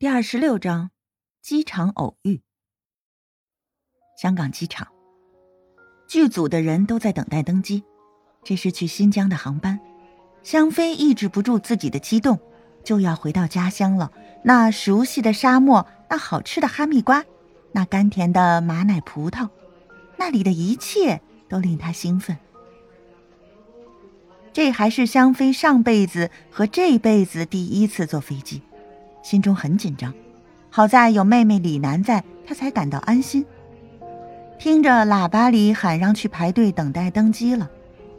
第二十六章，机场偶遇。香港机场，剧组的人都在等待登机，这是去新疆的航班。香妃抑制不住自己的激动，就要回到家乡了。那熟悉的沙漠，那好吃的哈密瓜，那甘甜的马奶葡萄，那里的一切都令她兴奋。这还是香妃上辈子和这辈子第一次坐飞机。心中很紧张，好在有妹妹李楠在，她才感到安心。听着喇叭里喊让去排队等待登机了，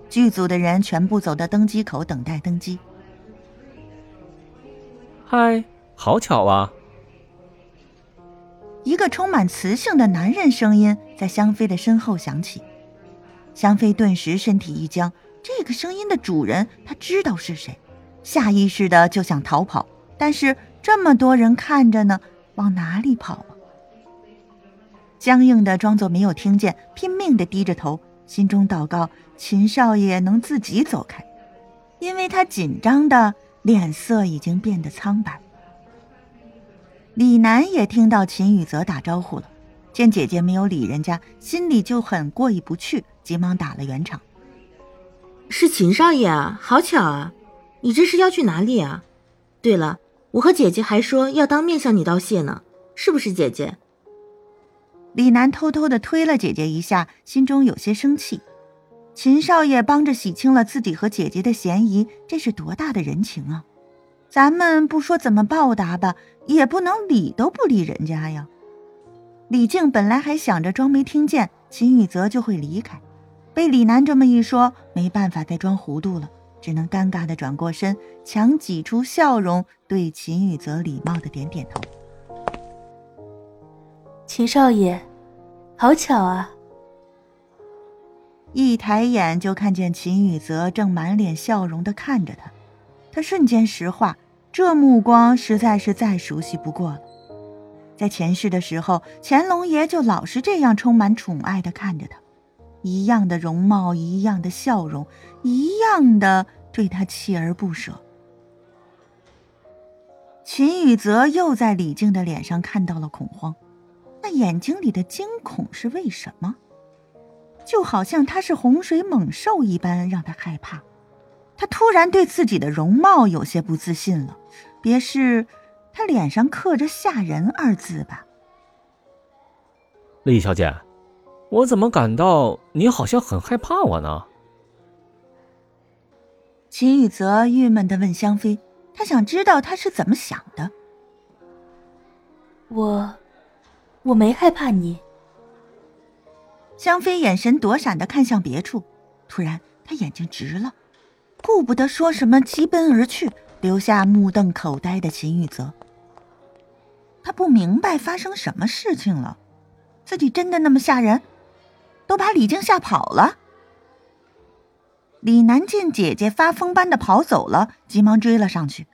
剧组的人全部走到登机口等待登机。嗨，好巧啊！一个充满磁性的男人声音在香妃的身后响起，香妃顿时身体一僵。这个声音的主人，她知道是谁，下意识的就想逃跑，但是。这么多人看着呢，往哪里跑啊？僵硬的装作没有听见，拼命的低着头，心中祷告秦少爷能自己走开，因为他紧张的脸色已经变得苍白。李楠也听到秦宇泽打招呼了，见姐姐没有理人家，心里就很过意不去，急忙打了圆场：“是秦少爷啊，好巧啊！你这是要去哪里啊？对了。”我和姐姐还说要当面向你道谢呢，是不是姐姐？李楠偷偷的推了姐姐一下，心中有些生气。秦少爷帮着洗清了自己和姐姐的嫌疑，这是多大的人情啊！咱们不说怎么报答吧，也不能理都不理人家呀。李静本来还想着装没听见，秦宇泽就会离开，被李楠这么一说，没办法再装糊涂了。只能尴尬的转过身，强挤出笑容，对秦宇泽礼貌的点点头。秦少爷，好巧啊！一抬眼就看见秦宇泽正满脸笑容的看着他，他瞬间石化，这目光实在是再熟悉不过了。在前世的时候，乾隆爷就老是这样充满宠爱的看着他。一样的容貌，一样的笑容，一样的对他锲而不舍。秦宇泽又在李靖的脸上看到了恐慌，那眼睛里的惊恐是为什么？就好像他是洪水猛兽一般，让他害怕。他突然对自己的容貌有些不自信了，别是他脸上刻着“吓人”二字吧？李小姐。我怎么感到你好像很害怕我呢？秦雨泽郁闷的问香妃，他想知道他是怎么想的。我，我没害怕你。香妃眼神躲闪的看向别处，突然她眼睛直了，顾不得说什么，疾奔而去，留下目瞪口呆的秦宇泽。他不明白发生什么事情了，自己真的那么吓人？都把李靖吓跑了。李楠见姐姐发疯般的跑走了，急忙追了上去，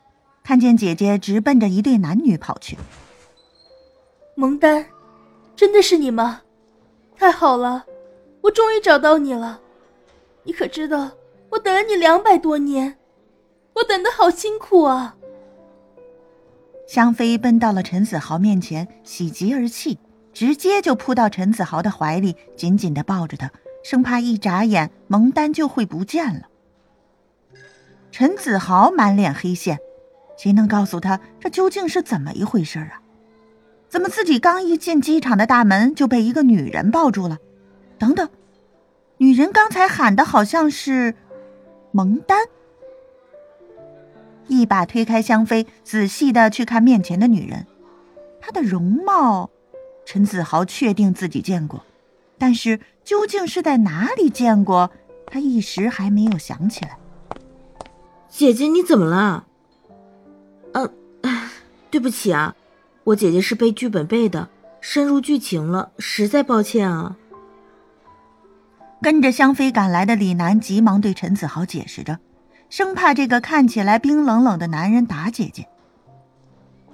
看见姐姐直奔着一对男女跑去。蒙丹，真的是你吗？太好了，我终于找到你了。你可知道，我等了你两百多年，我等的好辛苦啊！香妃奔到了陈子豪面前，喜极而泣。直接就扑到陈子豪的怀里，紧紧的抱着他，生怕一眨眼蒙丹就会不见了。陈子豪满脸黑线，谁能告诉他这究竟是怎么一回事啊？怎么自己刚一进机场的大门就被一个女人抱住了？等等，女人刚才喊的好像是蒙丹。一把推开香妃，仔细的去看面前的女人，她的容貌。陈子豪确定自己见过，但是究竟是在哪里见过，他一时还没有想起来。姐姐，你怎么了？嗯，对不起啊，我姐姐是背剧本背的，深入剧情了，实在抱歉啊。跟着香妃赶来的李楠急忙对陈子豪解释着，生怕这个看起来冰冷冷的男人打姐姐。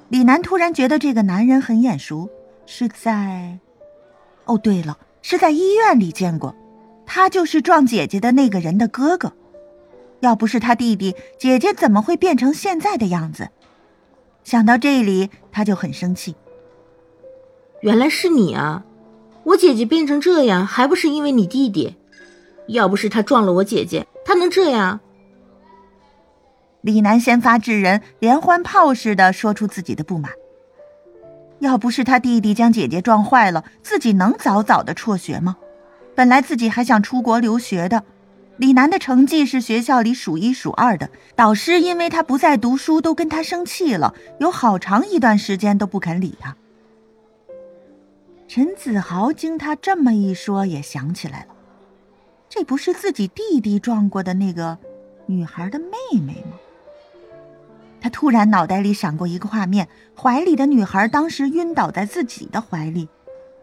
李楠突然觉得这个男人很眼熟。是在，哦，对了，是在医院里见过，他就是撞姐姐的那个人的哥哥。要不是他弟弟，姐姐怎么会变成现在的样子？想到这里，他就很生气。原来是你啊！我姐姐变成这样，还不是因为你弟弟？要不是他撞了我姐姐，他能这样？李楠先发制人，连环炮似的说出自己的不满。要不是他弟弟将姐姐撞坏了，自己能早早的辍学吗？本来自己还想出国留学的。李楠的成绩是学校里数一数二的，导师因为他不再读书都跟他生气了，有好长一段时间都不肯理他。陈子豪经他这么一说，也想起来了，这不是自己弟弟撞过的那个女孩的妹妹吗？他突然脑袋里闪过一个画面，怀里的女孩当时晕倒在自己的怀里，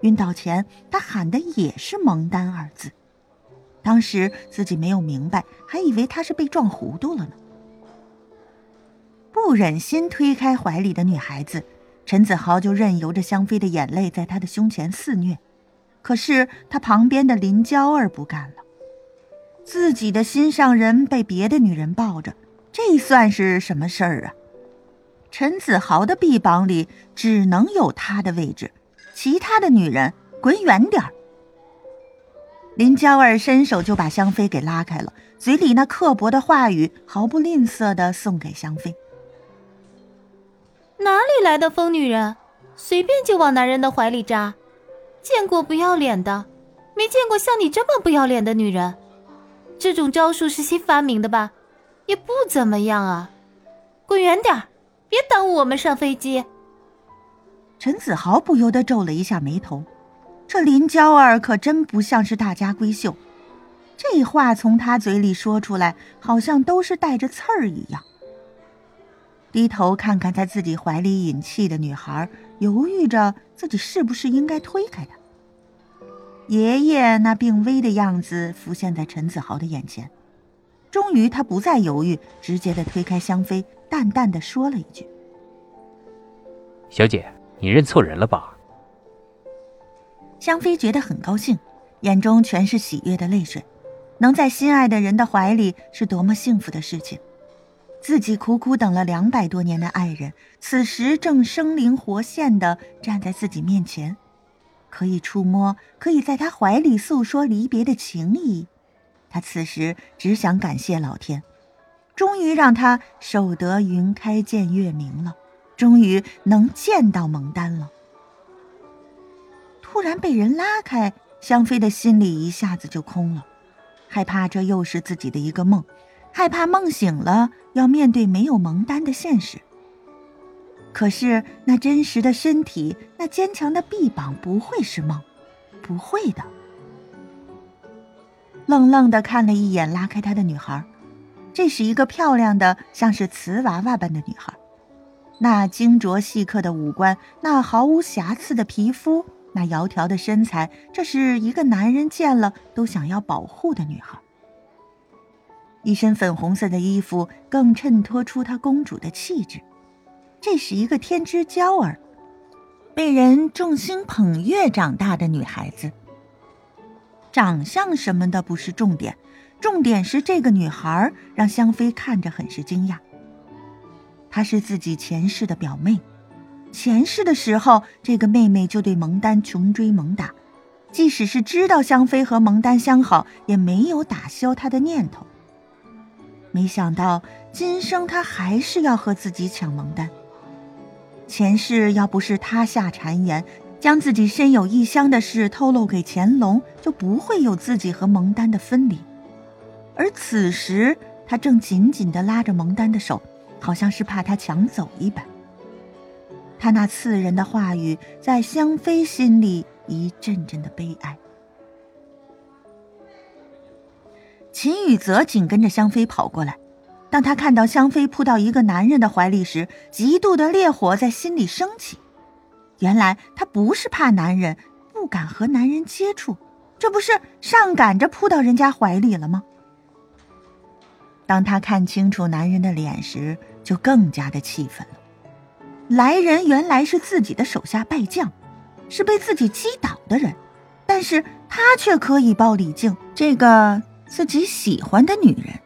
晕倒前他喊的也是“蒙丹”二字。当时自己没有明白，还以为他是被撞糊涂了呢。不忍心推开怀里的女孩子，陈子豪就任由着香妃的眼泪在他的胸前肆虐。可是他旁边的林娇儿不干了，自己的心上人被别的女人抱着，这算是什么事儿啊？陈子豪的臂膀里只能有他的位置，其他的女人滚远点儿。林娇儿伸手就把香妃给拉开了，嘴里那刻薄的话语毫不吝啬的送给香妃。哪里来的疯女人，随便就往男人的怀里扎？见过不要脸的，没见过像你这么不要脸的女人。这种招数是新发明的吧？也不怎么样啊！滚远点儿，别耽误我们上飞机。陈子豪不由得皱了一下眉头。这林娇儿可真不像是大家闺秀，这话从她嘴里说出来，好像都是带着刺儿一样。低头看看在自己怀里引气的女孩，犹豫着自己是不是应该推开她。爷爷那病危的样子浮现在陈子豪的眼前，终于他不再犹豫，直接的推开香妃，淡淡的说了一句：“小姐，你认错人了吧？”香妃觉得很高兴，眼中全是喜悦的泪水。能在心爱的人的怀里，是多么幸福的事情！自己苦苦等了两百多年的爱人，此时正生灵活现的站在自己面前，可以触摸，可以在他怀里诉说离别的情谊。他此时只想感谢老天，终于让他守得云开见月明了，终于能见到蒙丹了。突然被人拉开，香妃的心里一下子就空了，害怕这又是自己的一个梦，害怕梦醒了要面对没有蒙丹的现实。可是那真实的身体，那坚强的臂膀不会是梦，不会的。愣愣的看了一眼拉开他的女孩，这是一个漂亮的像是瓷娃娃般的女孩，那精琢细刻的五官，那毫无瑕疵的皮肤。那窈窕的身材，这是一个男人见了都想要保护的女孩。一身粉红色的衣服更衬托出她公主的气质。这是一个天之娇儿，被人众星捧月长大的女孩子。长相什么的不是重点，重点是这个女孩让香妃看着很是惊讶。她是自己前世的表妹。前世的时候，这个妹妹就对蒙丹穷追猛打，即使是知道香妃和蒙丹相好，也没有打消她的念头。没想到今生她还是要和自己抢蒙丹。前世要不是她下谗言，将自己身有异乡的事透露给乾隆，就不会有自己和蒙丹的分离。而此时，他正紧紧地拉着蒙丹的手，好像是怕他抢走一般。他那刺人的话语，在香妃心里一阵阵的悲哀。秦宇泽紧跟着香妃跑过来，当他看到香妃扑到一个男人的怀里时，极度的烈火在心里升起。原来他不是怕男人，不敢和男人接触，这不是上赶着扑到人家怀里了吗？当他看清楚男人的脸时，就更加的气愤了。来人原来是自己的手下败将，是被自己击倒的人，但是他却可以抱李靖这个自己喜欢的女人。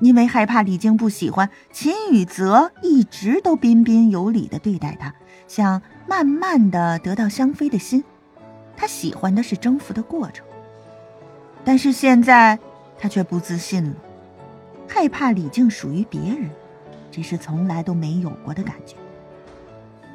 因为害怕李靖不喜欢，秦雨泽一直都彬彬有礼的对待他，想慢慢的得到香妃的心。他喜欢的是征服的过程，但是现在他却不自信了，害怕李靖属于别人，这是从来都没有过的感觉。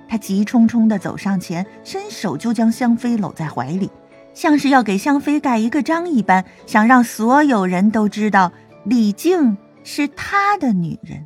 他急冲冲的走上前，伸手就将香妃搂在怀里，像是要给香妃盖一个章一般，想让所有人都知道李靖是他的女人。